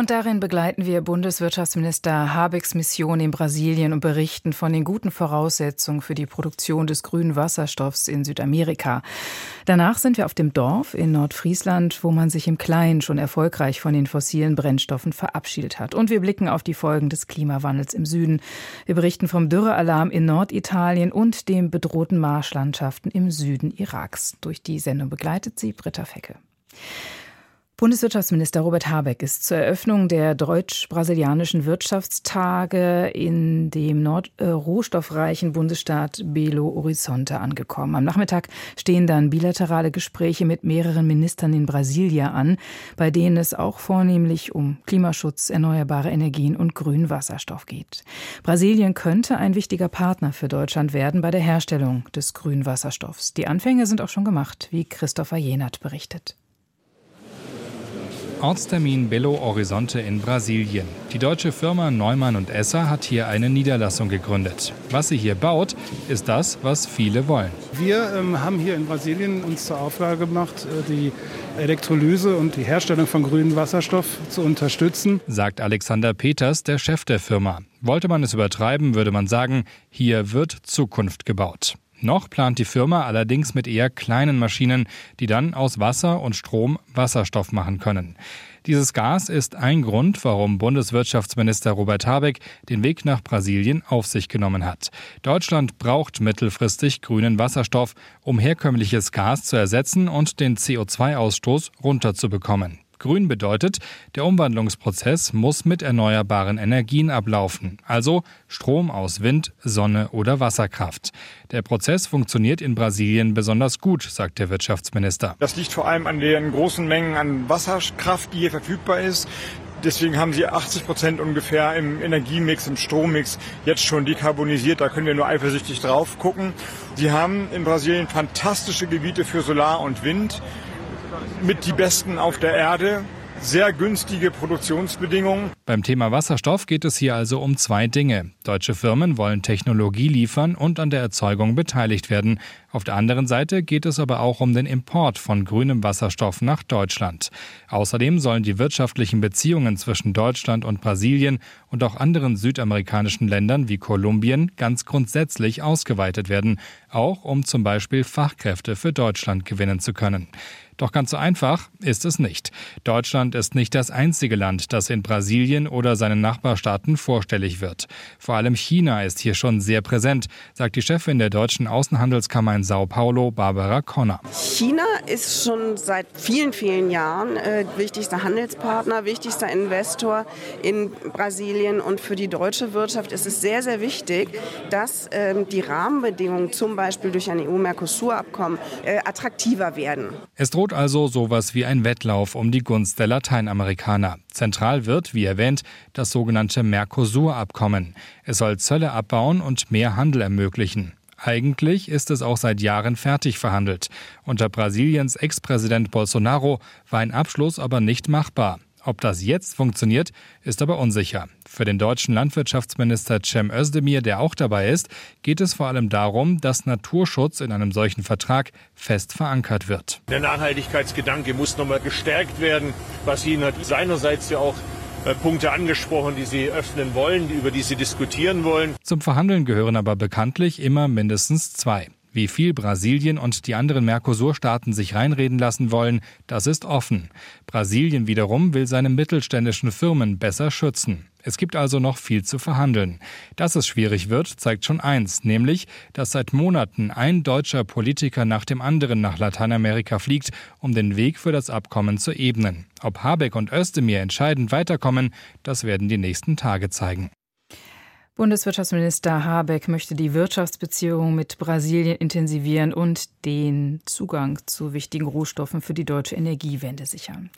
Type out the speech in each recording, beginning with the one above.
Und darin begleiten wir Bundeswirtschaftsminister Habecks Mission in Brasilien und berichten von den guten Voraussetzungen für die Produktion des grünen Wasserstoffs in Südamerika. Danach sind wir auf dem Dorf in Nordfriesland, wo man sich im Kleinen schon erfolgreich von den fossilen Brennstoffen verabschiedet hat. Und wir blicken auf die Folgen des Klimawandels im Süden. Wir berichten vom Dürrealarm in Norditalien und den bedrohten Marschlandschaften im Süden Iraks. Durch die Sendung begleitet sie Britta Fecke. Bundeswirtschaftsminister Robert Habeck ist zur Eröffnung der deutsch-brasilianischen Wirtschaftstage in dem nordrohstoffreichen Bundesstaat Belo Horizonte angekommen. Am Nachmittag stehen dann bilaterale Gespräche mit mehreren Ministern in Brasilia an, bei denen es auch vornehmlich um Klimaschutz, erneuerbare Energien und grünen Wasserstoff geht. Brasilien könnte ein wichtiger Partner für Deutschland werden bei der Herstellung des grünen Wasserstoffs. Die Anfänge sind auch schon gemacht, wie Christopher Jenert berichtet. Ortstermin Belo Horizonte in Brasilien. Die deutsche Firma Neumann und Esser hat hier eine Niederlassung gegründet. Was sie hier baut, ist das, was viele wollen. Wir ähm, haben hier in Brasilien uns zur Aufgabe gemacht, äh, die Elektrolyse und die Herstellung von grünem Wasserstoff zu unterstützen, sagt Alexander Peters, der Chef der Firma. Wollte man es übertreiben, würde man sagen, hier wird Zukunft gebaut. Noch plant die Firma allerdings mit eher kleinen Maschinen, die dann aus Wasser und Strom Wasserstoff machen können. Dieses Gas ist ein Grund, warum Bundeswirtschaftsminister Robert Habeck den Weg nach Brasilien auf sich genommen hat. Deutschland braucht mittelfristig grünen Wasserstoff, um herkömmliches Gas zu ersetzen und den CO2-Ausstoß runterzubekommen. Grün bedeutet, der Umwandlungsprozess muss mit erneuerbaren Energien ablaufen, also Strom aus Wind, Sonne oder Wasserkraft. Der Prozess funktioniert in Brasilien besonders gut, sagt der Wirtschaftsminister. Das liegt vor allem an den großen Mengen an Wasserkraft, die hier verfügbar ist. Deswegen haben sie 80 Prozent ungefähr im Energiemix, im Strommix jetzt schon dekarbonisiert. Da können wir nur eifersüchtig drauf gucken. Sie haben in Brasilien fantastische Gebiete für Solar und Wind mit die besten auf der Erde sehr günstige Produktionsbedingungen. Beim Thema Wasserstoff geht es hier also um zwei Dinge. Deutsche Firmen wollen Technologie liefern und an der Erzeugung beteiligt werden. Auf der anderen Seite geht es aber auch um den Import von grünem Wasserstoff nach Deutschland. Außerdem sollen die wirtschaftlichen Beziehungen zwischen Deutschland und Brasilien und auch anderen südamerikanischen Ländern wie Kolumbien ganz grundsätzlich ausgeweitet werden, auch um zum Beispiel Fachkräfte für Deutschland gewinnen zu können. Doch ganz so einfach ist es nicht. Deutschland ist nicht das einzige Land, das in Brasilien oder seinen Nachbarstaaten vorstellig wird. Vor allem China ist hier schon sehr präsent, sagt die Chefin der deutschen Außenhandelskammer in Sao Paulo, Barbara Conner. China ist schon seit vielen, vielen Jahren äh, wichtigster Handelspartner, wichtigster Investor in Brasilien. Und für die deutsche Wirtschaft ist es sehr, sehr wichtig, dass äh, die Rahmenbedingungen zum Beispiel durch ein EU-Mercosur-Abkommen äh, attraktiver werden. Es droht droht also sowas wie ein Wettlauf um die Gunst der Lateinamerikaner. Zentral wird, wie erwähnt, das sogenannte Mercosur-Abkommen. Es soll Zölle abbauen und mehr Handel ermöglichen. Eigentlich ist es auch seit Jahren fertig verhandelt. Unter Brasiliens Ex-Präsident Bolsonaro war ein Abschluss aber nicht machbar. Ob das jetzt funktioniert, ist aber unsicher. Für den deutschen Landwirtschaftsminister Cem Özdemir, der auch dabei ist, geht es vor allem darum, dass Naturschutz in einem solchen Vertrag fest verankert wird. Der Nachhaltigkeitsgedanke muss nochmal gestärkt werden. Brasilien hat seinerseits ja auch äh, Punkte angesprochen, die sie öffnen wollen, über die sie diskutieren wollen. Zum Verhandeln gehören aber bekanntlich immer mindestens zwei. Wie viel Brasilien und die anderen Mercosur-Staaten sich reinreden lassen wollen, das ist offen. Brasilien wiederum will seine mittelständischen Firmen besser schützen. Es gibt also noch viel zu verhandeln. Dass es schwierig wird, zeigt schon eins, nämlich, dass seit Monaten ein deutscher Politiker nach dem anderen nach Lateinamerika fliegt, um den Weg für das Abkommen zu ebnen. Ob Habeck und Özdemir entscheidend weiterkommen, das werden die nächsten Tage zeigen. Bundeswirtschaftsminister Habeck möchte die Wirtschaftsbeziehungen mit Brasilien intensivieren und den Zugang zu wichtigen Rohstoffen für die deutsche Energiewende sichern.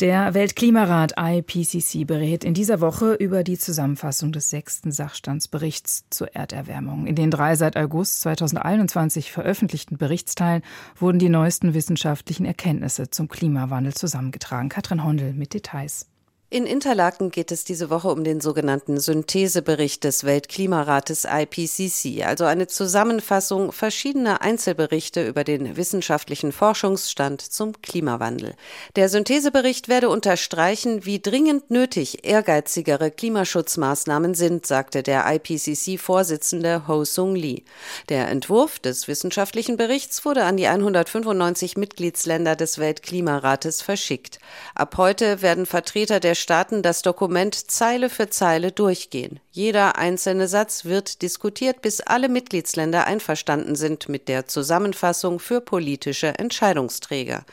Der Weltklimarat IPCC berät in dieser Woche über die Zusammenfassung des sechsten Sachstandsberichts zur Erderwärmung. In den drei seit August 2021 veröffentlichten Berichtsteilen wurden die neuesten wissenschaftlichen Erkenntnisse zum Klimawandel zusammengetragen. Katrin Hondel mit Details. In Interlaken geht es diese Woche um den sogenannten Synthesebericht des Weltklimarates IPCC, also eine Zusammenfassung verschiedener Einzelberichte über den wissenschaftlichen Forschungsstand zum Klimawandel. Der Synthesebericht werde unterstreichen, wie dringend nötig ehrgeizigere Klimaschutzmaßnahmen sind, sagte der IPCC-Vorsitzende Ho Sung Lee. Der Entwurf des wissenschaftlichen Berichts wurde an die 195 Mitgliedsländer des Weltklimarates verschickt. Ab heute werden Vertreter der Staaten das Dokument Zeile für Zeile durchgehen. Jeder einzelne Satz wird diskutiert, bis alle Mitgliedsländer einverstanden sind mit der Zusammenfassung für politische Entscheidungsträger.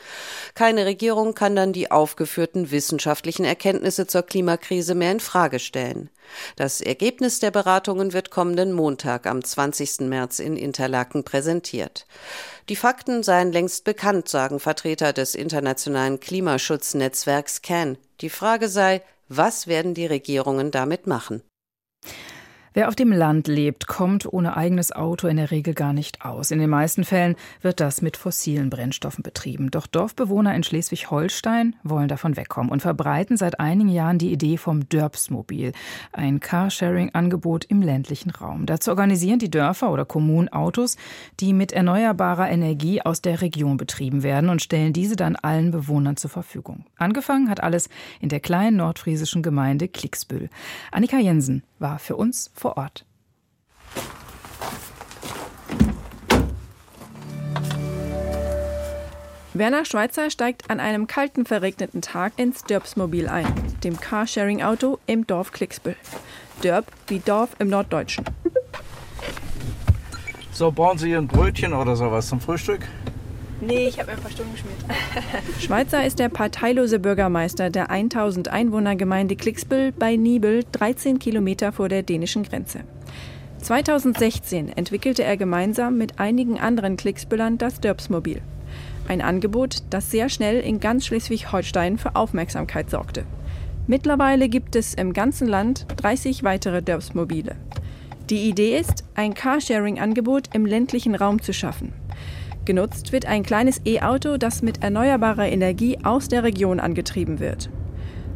Keine Regierung kann dann die aufgeführten wissenschaftlichen Erkenntnisse zur Klimakrise mehr in Frage stellen. Das Ergebnis der Beratungen wird kommenden Montag am 20. März in Interlaken präsentiert. Die Fakten seien längst bekannt, sagen Vertreter des internationalen Klimaschutznetzwerks CAN. Die Frage sei, was werden die Regierungen damit machen? Wer auf dem Land lebt, kommt ohne eigenes Auto in der Regel gar nicht aus. In den meisten Fällen wird das mit fossilen Brennstoffen betrieben. Doch Dorfbewohner in Schleswig-Holstein wollen davon wegkommen und verbreiten seit einigen Jahren die Idee vom Dörpsmobil, ein Carsharing-Angebot im ländlichen Raum. Dazu organisieren die Dörfer oder Kommunen Autos, die mit erneuerbarer Energie aus der Region betrieben werden und stellen diese dann allen Bewohnern zur Verfügung. Angefangen hat alles in der kleinen nordfriesischen Gemeinde Klicksbüll. Annika Jensen war für uns vor Ort. Werner Schweizer steigt an einem kalten, verregneten Tag ins Dörpsmobil ein, dem Carsharing-Auto im Dorf Klicksbüll. Dörp wie Dorf im Norddeutschen. So, brauchen Sie ein Brötchen oder sowas zum Frühstück? Nee, ich habe ein paar Stunden geschmiert. Schweizer ist der parteilose Bürgermeister der 1000 Einwohnergemeinde Klicksbüll bei Nibel, 13 Kilometer vor der dänischen Grenze. 2016 entwickelte er gemeinsam mit einigen anderen Klicksbüllern das Dörpsmobil. Ein Angebot, das sehr schnell in ganz Schleswig-Holstein für Aufmerksamkeit sorgte. Mittlerweile gibt es im ganzen Land 30 weitere Dörpsmobile. Die Idee ist, ein Carsharing-Angebot im ländlichen Raum zu schaffen. Genutzt wird ein kleines E-Auto, das mit erneuerbarer Energie aus der Region angetrieben wird.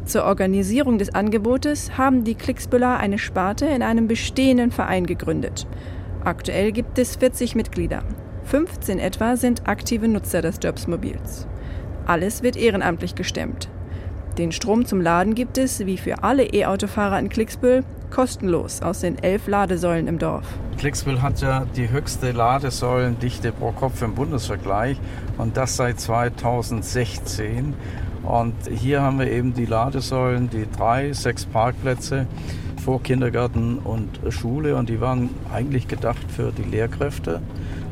Zur Organisierung des Angebotes haben die Klicksbüller eine Sparte in einem bestehenden Verein gegründet. Aktuell gibt es 40 Mitglieder. 15 etwa sind aktive Nutzer des Jobsmobils. Alles wird ehrenamtlich gestemmt. Den Strom zum Laden gibt es, wie für alle E-Autofahrer in Klicksbüll, kostenlos aus den elf Ladesäulen im Dorf. Klicksbüll hat ja die höchste Ladesäulendichte pro Kopf im Bundesvergleich und das seit 2016. Und hier haben wir eben die Ladesäulen, die drei, sechs Parkplätze vor Kindergarten und Schule und die waren eigentlich gedacht für die Lehrkräfte,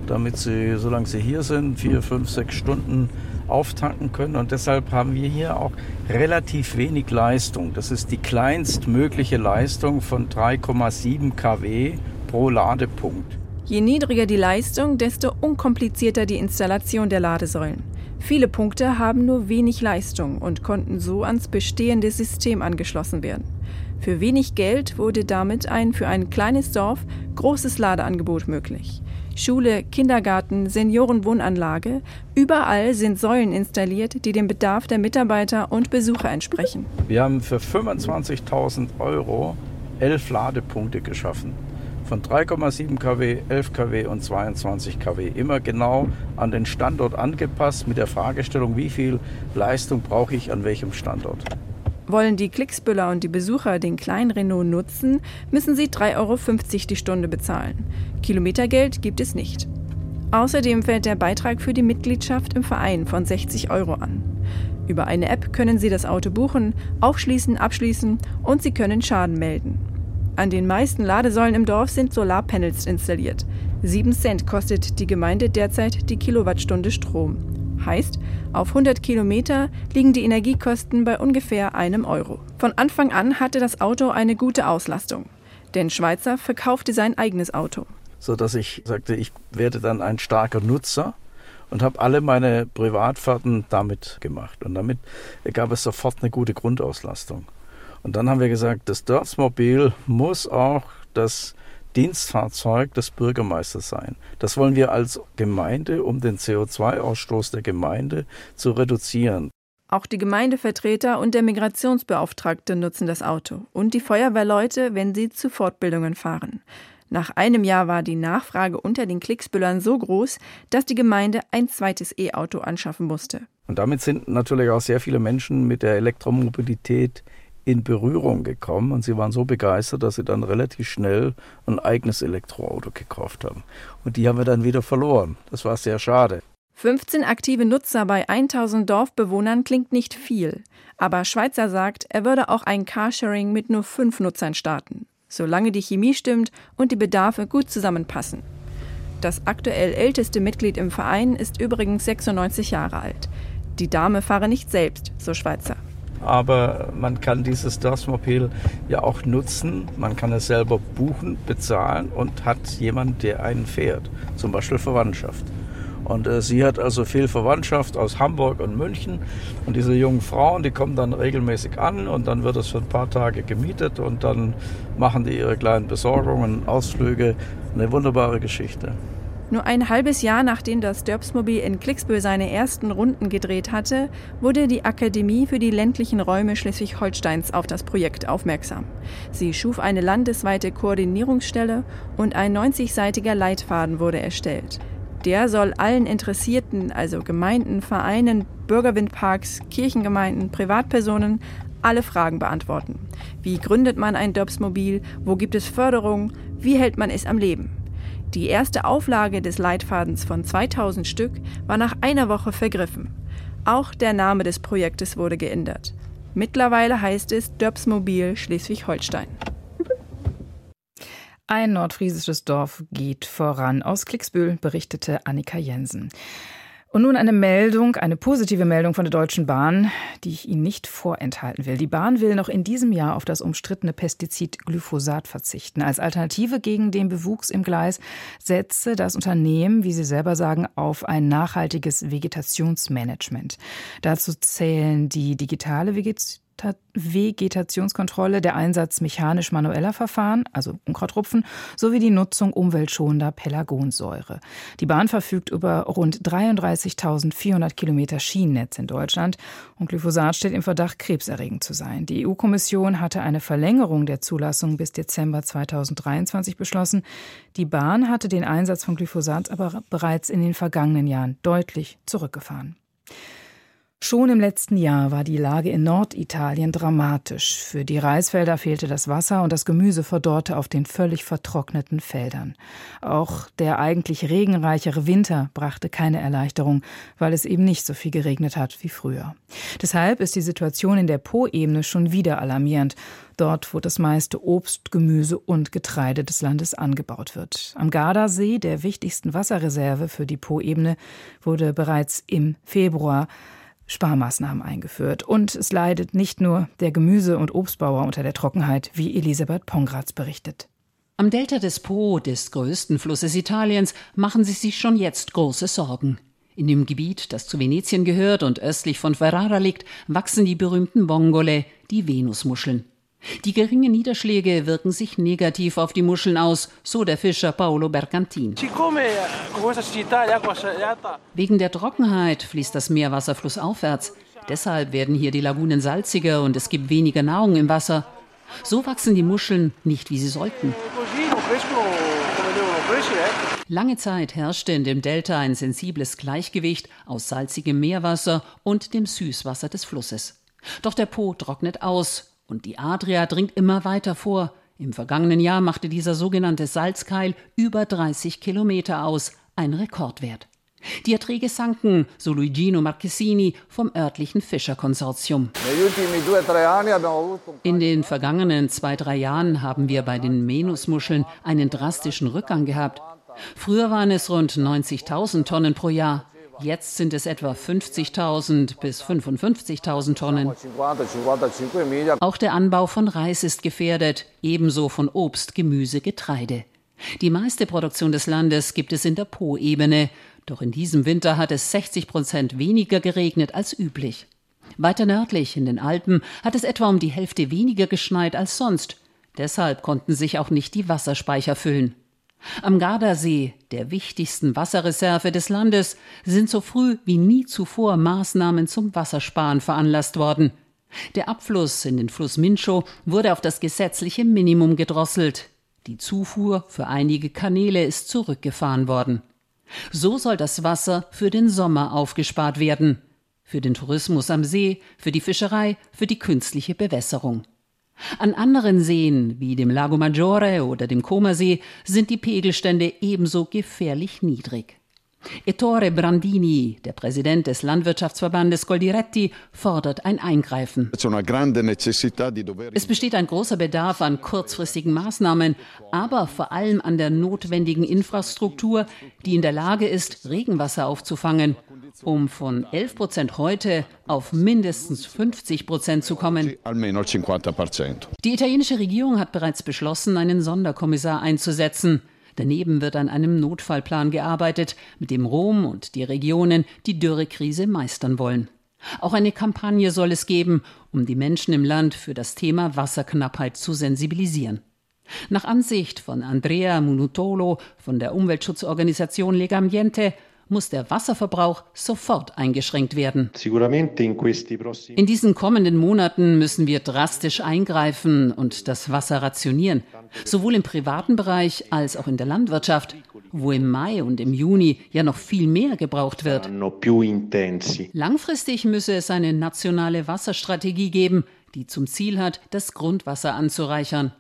damit sie, solange sie hier sind, vier, fünf, sechs Stunden auftanken können. Und deshalb haben wir hier auch relativ wenig Leistung. Das ist die kleinstmögliche Leistung von 3,7 kW pro Ladepunkt. Je niedriger die Leistung, desto unkomplizierter die Installation der Ladesäulen. Viele Punkte haben nur wenig Leistung und konnten so ans bestehende System angeschlossen werden. Für wenig Geld wurde damit ein für ein kleines Dorf großes Ladeangebot möglich. Schule, Kindergarten, Seniorenwohnanlage, überall sind Säulen installiert, die dem Bedarf der Mitarbeiter und Besucher entsprechen. Wir haben für 25.000 Euro elf Ladepunkte geschaffen. Von 3,7 kW, 11 kW und 22 kW. Immer genau an den Standort angepasst mit der Fragestellung, wie viel Leistung brauche ich an welchem Standort. Wollen die Klicksbüller und die Besucher den kleinen Renault nutzen, müssen sie 3,50 Euro die Stunde bezahlen. Kilometergeld gibt es nicht. Außerdem fällt der Beitrag für die Mitgliedschaft im Verein von 60 Euro an. Über eine App können Sie das Auto buchen, aufschließen, abschließen und Sie können Schaden melden. An den meisten Ladesäulen im Dorf sind Solarpanels installiert. 7 Cent kostet die Gemeinde derzeit die Kilowattstunde Strom. Heißt, auf 100 Kilometer liegen die Energiekosten bei ungefähr einem Euro. Von Anfang an hatte das Auto eine gute Auslastung. Denn Schweizer verkaufte sein eigenes Auto. So dass ich sagte, ich werde dann ein starker Nutzer und habe alle meine Privatfahrten damit gemacht. Und damit gab es sofort eine gute Grundauslastung. Und dann haben wir gesagt, das Dörtsmobil muss auch das Dienstfahrzeug des Bürgermeisters sein. Das wollen wir als Gemeinde, um den CO2-Ausstoß der Gemeinde zu reduzieren. Auch die Gemeindevertreter und der Migrationsbeauftragte nutzen das Auto und die Feuerwehrleute, wenn sie zu Fortbildungen fahren. Nach einem Jahr war die Nachfrage unter den Klicksbüllern so groß, dass die Gemeinde ein zweites E-Auto anschaffen musste. Und damit sind natürlich auch sehr viele Menschen mit der Elektromobilität in Berührung gekommen und sie waren so begeistert, dass sie dann relativ schnell ein eigenes Elektroauto gekauft haben. Und die haben wir dann wieder verloren. Das war sehr schade. 15 aktive Nutzer bei 1000 Dorfbewohnern klingt nicht viel. Aber Schweizer sagt, er würde auch ein Carsharing mit nur fünf Nutzern starten, solange die Chemie stimmt und die Bedarfe gut zusammenpassen. Das aktuell älteste Mitglied im Verein ist übrigens 96 Jahre alt. Die Dame fahre nicht selbst, so Schweizer aber man kann dieses Dorfmobil ja auch nutzen. Man kann es selber buchen, bezahlen und hat jemanden, der einen fährt, zum Beispiel Verwandtschaft. Und äh, sie hat also viel Verwandtschaft aus Hamburg und München. Und diese jungen Frauen, die kommen dann regelmäßig an und dann wird es für ein paar Tage gemietet und dann machen die ihre kleinen Besorgungen, Ausflüge. Eine wunderbare Geschichte. Nur ein halbes Jahr nachdem das Dörpsmobil in Klicksbüll seine ersten Runden gedreht hatte, wurde die Akademie für die ländlichen Räume Schleswig-Holsteins auf das Projekt aufmerksam. Sie schuf eine landesweite Koordinierungsstelle und ein 90-seitiger Leitfaden wurde erstellt. Der soll allen Interessierten, also Gemeinden, Vereinen, Bürgerwindparks, Kirchengemeinden, Privatpersonen, alle Fragen beantworten. Wie gründet man ein Dörpsmobil? Wo gibt es Förderung? Wie hält man es am Leben? Die erste Auflage des Leitfadens von 2000 Stück war nach einer Woche vergriffen. Auch der Name des Projektes wurde geändert. Mittlerweile heißt es Döpsmobil Schleswig-Holstein. Ein nordfriesisches Dorf geht voran. Aus Klicksbühl berichtete Annika Jensen. Und nun eine Meldung, eine positive Meldung von der Deutschen Bahn, die ich Ihnen nicht vorenthalten will. Die Bahn will noch in diesem Jahr auf das umstrittene Pestizid Glyphosat verzichten. Als Alternative gegen den Bewuchs im Gleis setze das Unternehmen, wie Sie selber sagen, auf ein nachhaltiges Vegetationsmanagement. Dazu zählen die digitale Vegetation Vegetationskontrolle, der Einsatz mechanisch-manueller Verfahren, also Unkrautrupfen, sowie die Nutzung umweltschonender Pelargonsäure. Die Bahn verfügt über rund 33.400 Kilometer Schienennetz in Deutschland und Glyphosat steht im Verdacht, krebserregend zu sein. Die EU-Kommission hatte eine Verlängerung der Zulassung bis Dezember 2023 beschlossen. Die Bahn hatte den Einsatz von Glyphosat aber bereits in den vergangenen Jahren deutlich zurückgefahren. Schon im letzten Jahr war die Lage in Norditalien dramatisch. Für die Reisfelder fehlte das Wasser und das Gemüse verdorrte auf den völlig vertrockneten Feldern. Auch der eigentlich regenreichere Winter brachte keine Erleichterung, weil es eben nicht so viel geregnet hat wie früher. Deshalb ist die Situation in der Po-Ebene schon wieder alarmierend. Dort, wo das meiste Obst, Gemüse und Getreide des Landes angebaut wird. Am Gardasee, der wichtigsten Wasserreserve für die Po-Ebene, wurde bereits im Februar Sparmaßnahmen eingeführt. Und es leidet nicht nur der Gemüse- und Obstbauer unter der Trockenheit, wie Elisabeth Pongratz berichtet. Am Delta des Po, des größten Flusses Italiens, machen sie sich schon jetzt große Sorgen. In dem Gebiet, das zu Venetien gehört und östlich von Ferrara liegt, wachsen die berühmten Bongole, die Venusmuscheln. Die geringen Niederschläge wirken sich negativ auf die Muscheln aus, so der Fischer Paolo Bergantin. Wegen der Trockenheit fließt das Meerwasser flussaufwärts. Deshalb werden hier die Lagunen salziger und es gibt weniger Nahrung im Wasser. So wachsen die Muscheln nicht, wie sie sollten. Lange Zeit herrschte in dem Delta ein sensibles Gleichgewicht aus salzigem Meerwasser und dem Süßwasser des Flusses. Doch der Po trocknet aus und die Adria dringt immer weiter vor. Im vergangenen Jahr machte dieser sogenannte Salzkeil über 30 Kilometer aus, ein Rekordwert. Die Erträge sanken, so Luigino Marchesini vom örtlichen Fischerkonsortium. In den vergangenen zwei, drei Jahren haben wir bei den Menusmuscheln einen drastischen Rückgang gehabt. Früher waren es rund 90.000 Tonnen pro Jahr. Jetzt sind es etwa 50.000 bis 55.000 Tonnen. Auch der Anbau von Reis ist gefährdet, ebenso von Obst, Gemüse, Getreide. Die meiste Produktion des Landes gibt es in der Po-Ebene, doch in diesem Winter hat es 60 Prozent weniger geregnet als üblich. Weiter nördlich, in den Alpen, hat es etwa um die Hälfte weniger geschneit als sonst. Deshalb konnten sich auch nicht die Wasserspeicher füllen. Am Gardasee, der wichtigsten Wasserreserve des Landes, sind so früh wie nie zuvor Maßnahmen zum Wassersparen veranlasst worden. Der Abfluss in den Fluss Mincho wurde auf das gesetzliche Minimum gedrosselt. Die Zufuhr für einige Kanäle ist zurückgefahren worden. So soll das Wasser für den Sommer aufgespart werden. Für den Tourismus am See, für die Fischerei, für die künstliche Bewässerung. An anderen Seen, wie dem Lago Maggiore oder dem Comersee, sind die Pegelstände ebenso gefährlich niedrig. Ettore Brandini, der Präsident des Landwirtschaftsverbandes Goldiretti, fordert ein Eingreifen. Es besteht ein großer Bedarf an kurzfristigen Maßnahmen, aber vor allem an der notwendigen Infrastruktur, die in der Lage ist, Regenwasser aufzufangen, um von 11 Prozent heute auf mindestens 50 Prozent zu kommen. Die italienische Regierung hat bereits beschlossen, einen Sonderkommissar einzusetzen. Daneben wird an einem Notfallplan gearbeitet, mit dem Rom und die Regionen die Dürrekrise meistern wollen. Auch eine Kampagne soll es geben, um die Menschen im Land für das Thema Wasserknappheit zu sensibilisieren. Nach Ansicht von Andrea Munutolo von der Umweltschutzorganisation Legambiente muss der Wasserverbrauch sofort eingeschränkt werden. In diesen kommenden Monaten müssen wir drastisch eingreifen und das Wasser rationieren, sowohl im privaten Bereich als auch in der Landwirtschaft, wo im Mai und im Juni ja noch viel mehr gebraucht wird. Langfristig müsse es eine nationale Wasserstrategie geben, die zum Ziel hat, das Grundwasser anzureichern.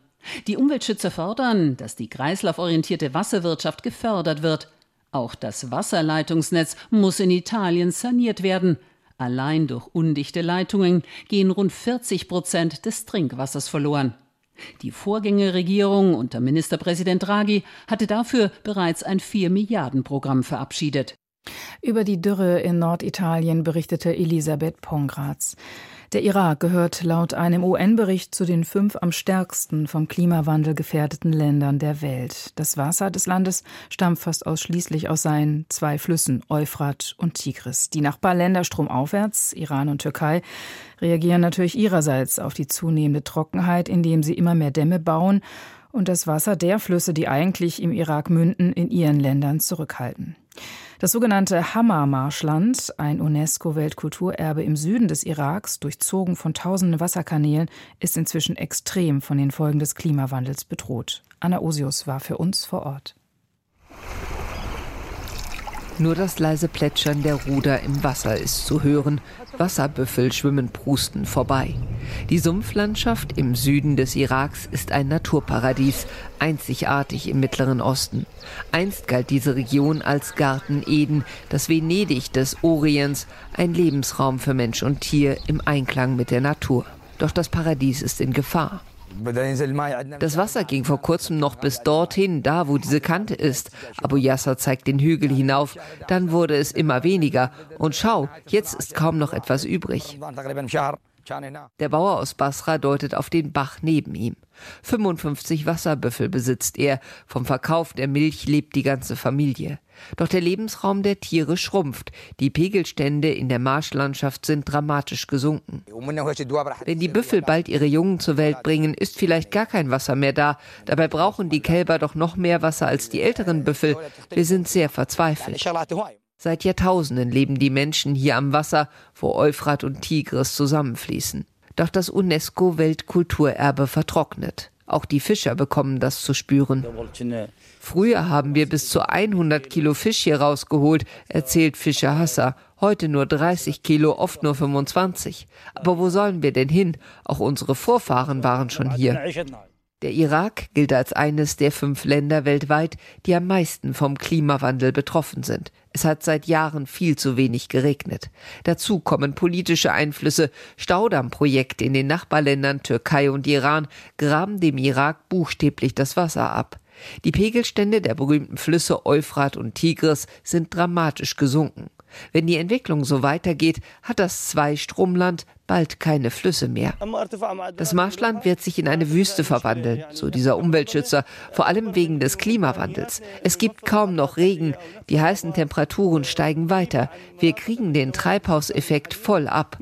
Die Umweltschützer fordern, dass die kreislauforientierte Wasserwirtschaft gefördert wird. Auch das Wasserleitungsnetz muss in Italien saniert werden. Allein durch undichte Leitungen gehen rund 40 Prozent des Trinkwassers verloren. Die Vorgängerregierung unter Ministerpräsident Draghi hatte dafür bereits ein 4 Milliarden Programm verabschiedet. Über die Dürre in Norditalien berichtete Elisabeth Pongratz. Der Irak gehört laut einem UN-Bericht zu den fünf am stärksten vom Klimawandel gefährdeten Ländern der Welt. Das Wasser des Landes stammt fast ausschließlich aus seinen zwei Flüssen Euphrat und Tigris. Die Nachbarländer stromaufwärts, Iran und Türkei, reagieren natürlich ihrerseits auf die zunehmende Trockenheit, indem sie immer mehr Dämme bauen und das Wasser der Flüsse, die eigentlich im Irak münden, in ihren Ländern zurückhalten. Das sogenannte Hammer-Marschland, ein UNESCO-Weltkulturerbe im Süden des Iraks, durchzogen von tausenden Wasserkanälen, ist inzwischen extrem von den Folgen des Klimawandels bedroht. Anna Osius war für uns vor Ort. Nur das leise Plätschern der Ruder im Wasser ist zu hören. Wasserbüffel schwimmen prusten vorbei. Die Sumpflandschaft im Süden des Iraks ist ein Naturparadies, einzigartig im Mittleren Osten. Einst galt diese Region als Garten Eden, das Venedig des Orients, ein Lebensraum für Mensch und Tier im Einklang mit der Natur. Doch das Paradies ist in Gefahr. Das Wasser ging vor kurzem noch bis dorthin, da wo diese Kante ist. Abu Yasser zeigt den Hügel hinauf. Dann wurde es immer weniger. Und schau, jetzt ist kaum noch etwas übrig. Der Bauer aus Basra deutet auf den Bach neben ihm. 55 Wasserbüffel besitzt er. Vom Verkauf der Milch lebt die ganze Familie. Doch der Lebensraum der Tiere schrumpft. Die Pegelstände in der Marschlandschaft sind dramatisch gesunken. Wenn die Büffel bald ihre Jungen zur Welt bringen, ist vielleicht gar kein Wasser mehr da. Dabei brauchen die Kälber doch noch mehr Wasser als die älteren Büffel. Wir sind sehr verzweifelt. Seit Jahrtausenden leben die Menschen hier am Wasser, wo Euphrat und Tigris zusammenfließen. Doch das UNESCO-Weltkulturerbe vertrocknet. Auch die Fischer bekommen das zu spüren. Früher haben wir bis zu 100 Kilo Fisch hier rausgeholt, erzählt Fischer Hasser. Heute nur 30 Kilo, oft nur 25. Aber wo sollen wir denn hin? Auch unsere Vorfahren waren schon hier. Der Irak gilt als eines der fünf Länder weltweit, die am meisten vom Klimawandel betroffen sind. Es hat seit Jahren viel zu wenig geregnet. Dazu kommen politische Einflüsse. Staudammprojekte in den Nachbarländern Türkei und Iran graben dem Irak buchstäblich das Wasser ab. Die Pegelstände der berühmten Flüsse Euphrat und Tigris sind dramatisch gesunken. Wenn die Entwicklung so weitergeht, hat das Zweistromland bald keine Flüsse mehr. Das Marschland wird sich in eine Wüste verwandeln, so dieser Umweltschützer, vor allem wegen des Klimawandels. Es gibt kaum noch Regen, die heißen Temperaturen steigen weiter. Wir kriegen den Treibhauseffekt voll ab.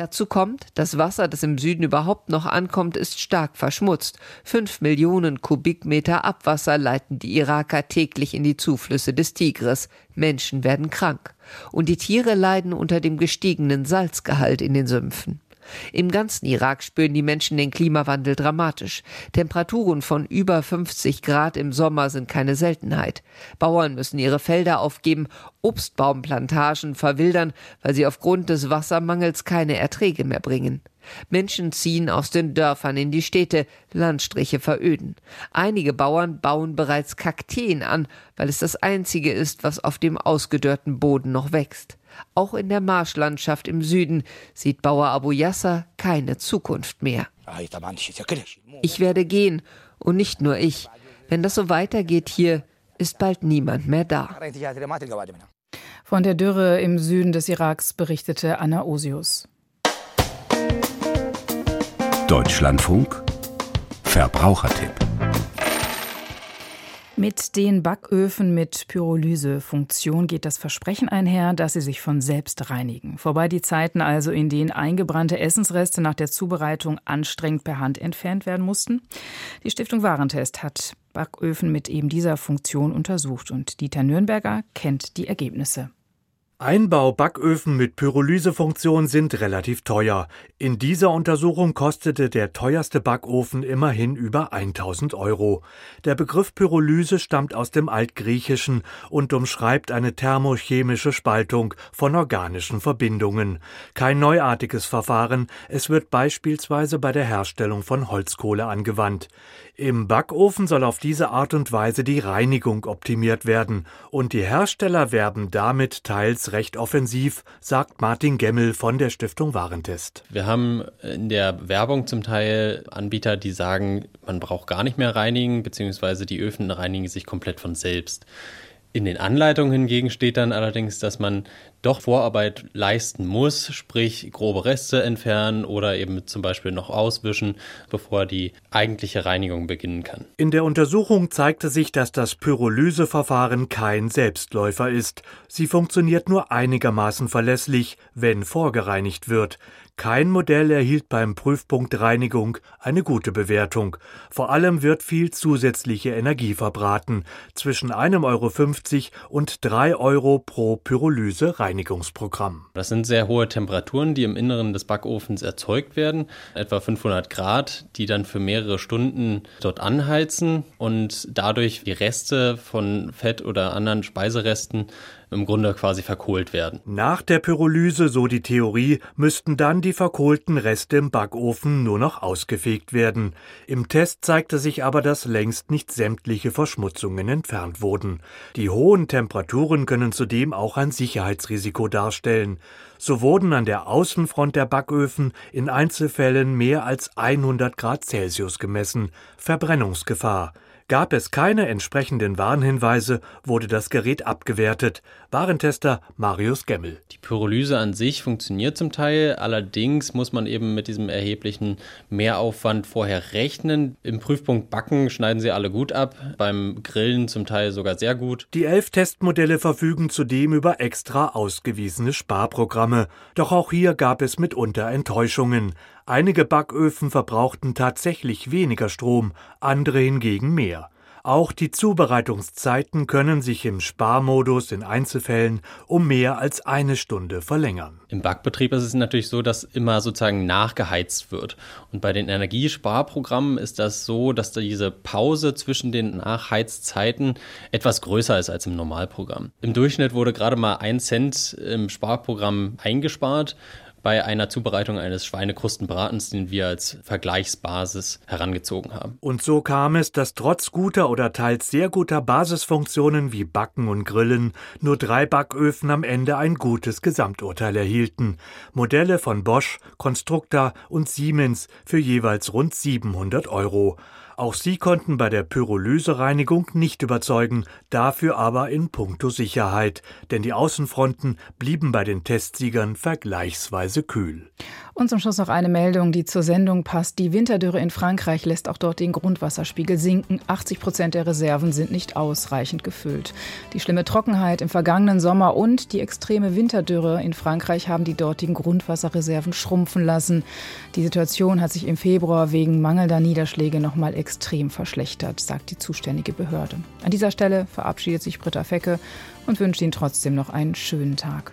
Dazu kommt, das Wasser, das im Süden überhaupt noch ankommt, ist stark verschmutzt. Fünf Millionen Kubikmeter Abwasser leiten die Iraker täglich in die Zuflüsse des Tigris. Menschen werden krank. Und die Tiere leiden unter dem gestiegenen Salzgehalt in den Sümpfen. Im ganzen Irak spüren die Menschen den Klimawandel dramatisch. Temperaturen von über 50 Grad im Sommer sind keine Seltenheit. Bauern müssen ihre Felder aufgeben, Obstbaumplantagen verwildern, weil sie aufgrund des Wassermangels keine Erträge mehr bringen. Menschen ziehen aus den Dörfern in die Städte, Landstriche veröden. Einige Bauern bauen bereits Kakteen an, weil es das einzige ist, was auf dem ausgedörrten Boden noch wächst. Auch in der Marschlandschaft im Süden sieht Bauer Abu Yasser keine Zukunft mehr. Ich werde gehen und nicht nur ich. Wenn das so weitergeht hier, ist bald niemand mehr da. Von der Dürre im Süden des Iraks berichtete Anna Osius. Deutschlandfunk Verbrauchertipp mit den Backöfen mit Pyrolysefunktion geht das Versprechen einher, dass sie sich von selbst reinigen. Vorbei die Zeiten also, in denen eingebrannte Essensreste nach der Zubereitung anstrengend per Hand entfernt werden mussten. Die Stiftung Warentest hat Backöfen mit eben dieser Funktion untersucht und Dieter Nürnberger kennt die Ergebnisse. Einbau-Backöfen mit Pyrolysefunktion sind relativ teuer. In dieser Untersuchung kostete der teuerste Backofen immerhin über 1000 Euro. Der Begriff Pyrolyse stammt aus dem Altgriechischen und umschreibt eine thermochemische Spaltung von organischen Verbindungen. Kein neuartiges Verfahren, es wird beispielsweise bei der Herstellung von Holzkohle angewandt. Im Backofen soll auf diese Art und Weise die Reinigung optimiert werden und die Hersteller werben damit teils recht offensiv, sagt Martin Gemmel von der Stiftung Warentest. Wir haben in der Werbung zum Teil Anbieter, die sagen, man braucht gar nicht mehr reinigen, beziehungsweise die Öfen reinigen sich komplett von selbst. In den Anleitungen hingegen steht dann allerdings, dass man doch Vorarbeit leisten muss, sprich grobe Reste entfernen oder eben zum Beispiel noch auswischen, bevor die eigentliche Reinigung beginnen kann. In der Untersuchung zeigte sich, dass das Pyrolyseverfahren kein Selbstläufer ist. Sie funktioniert nur einigermaßen verlässlich, wenn vorgereinigt wird. Kein Modell erhielt beim Prüfpunkt Reinigung eine gute Bewertung. Vor allem wird viel zusätzliche Energie verbraten, zwischen 1,50 Euro und 3 Euro pro Pyrolyse-Reinigungsprogramm. Das sind sehr hohe Temperaturen, die im Inneren des Backofens erzeugt werden, etwa 500 Grad, die dann für mehrere Stunden dort anheizen und dadurch die Reste von Fett oder anderen Speiseresten im Grunde quasi verkohlt werden. Nach der Pyrolyse, so die Theorie, müssten dann die verkohlten Reste im Backofen nur noch ausgefegt werden. Im Test zeigte sich aber, dass längst nicht sämtliche Verschmutzungen entfernt wurden. Die hohen Temperaturen können zudem auch ein Sicherheitsrisiko darstellen. So wurden an der Außenfront der Backöfen in Einzelfällen mehr als 100 Grad Celsius gemessen. Verbrennungsgefahr. Gab es keine entsprechenden Warnhinweise, wurde das Gerät abgewertet. Warentester Marius Gemmel. Die Pyrolyse an sich funktioniert zum Teil, allerdings muss man eben mit diesem erheblichen Mehraufwand vorher rechnen. Im Prüfpunkt Backen schneiden sie alle gut ab, beim Grillen zum Teil sogar sehr gut. Die elf Testmodelle verfügen zudem über extra ausgewiesene Sparprogramme. Doch auch hier gab es mitunter Enttäuschungen. Einige Backöfen verbrauchten tatsächlich weniger Strom, andere hingegen mehr. Auch die Zubereitungszeiten können sich im Sparmodus in Einzelfällen um mehr als eine Stunde verlängern. Im Backbetrieb ist es natürlich so, dass immer sozusagen nachgeheizt wird. Und bei den Energiesparprogrammen ist das so, dass diese Pause zwischen den Nachheizzeiten etwas größer ist als im Normalprogramm. Im Durchschnitt wurde gerade mal ein Cent im Sparprogramm eingespart bei einer Zubereitung eines Schweinekrustenbratens, den wir als Vergleichsbasis herangezogen haben. Und so kam es, dass trotz guter oder teils sehr guter Basisfunktionen wie Backen und Grillen nur drei Backöfen am Ende ein gutes Gesamturteil erhielten. Modelle von Bosch, Constructa und Siemens für jeweils rund 700 Euro. Auch sie konnten bei der Pyrolysereinigung nicht überzeugen, dafür aber in puncto Sicherheit, denn die Außenfronten blieben bei den Testsiegern vergleichsweise kühl. Und zum Schluss noch eine Meldung, die zur Sendung passt. Die Winterdürre in Frankreich lässt auch dort den Grundwasserspiegel sinken. 80 Prozent der Reserven sind nicht ausreichend gefüllt. Die schlimme Trockenheit im vergangenen Sommer und die extreme Winterdürre in Frankreich haben die dortigen Grundwasserreserven schrumpfen lassen. Die Situation hat sich im Februar wegen mangelnder Niederschläge noch mal extrem verschlechtert, sagt die zuständige Behörde. An dieser Stelle verabschiedet sich Britta Fecke und wünscht Ihnen trotzdem noch einen schönen Tag.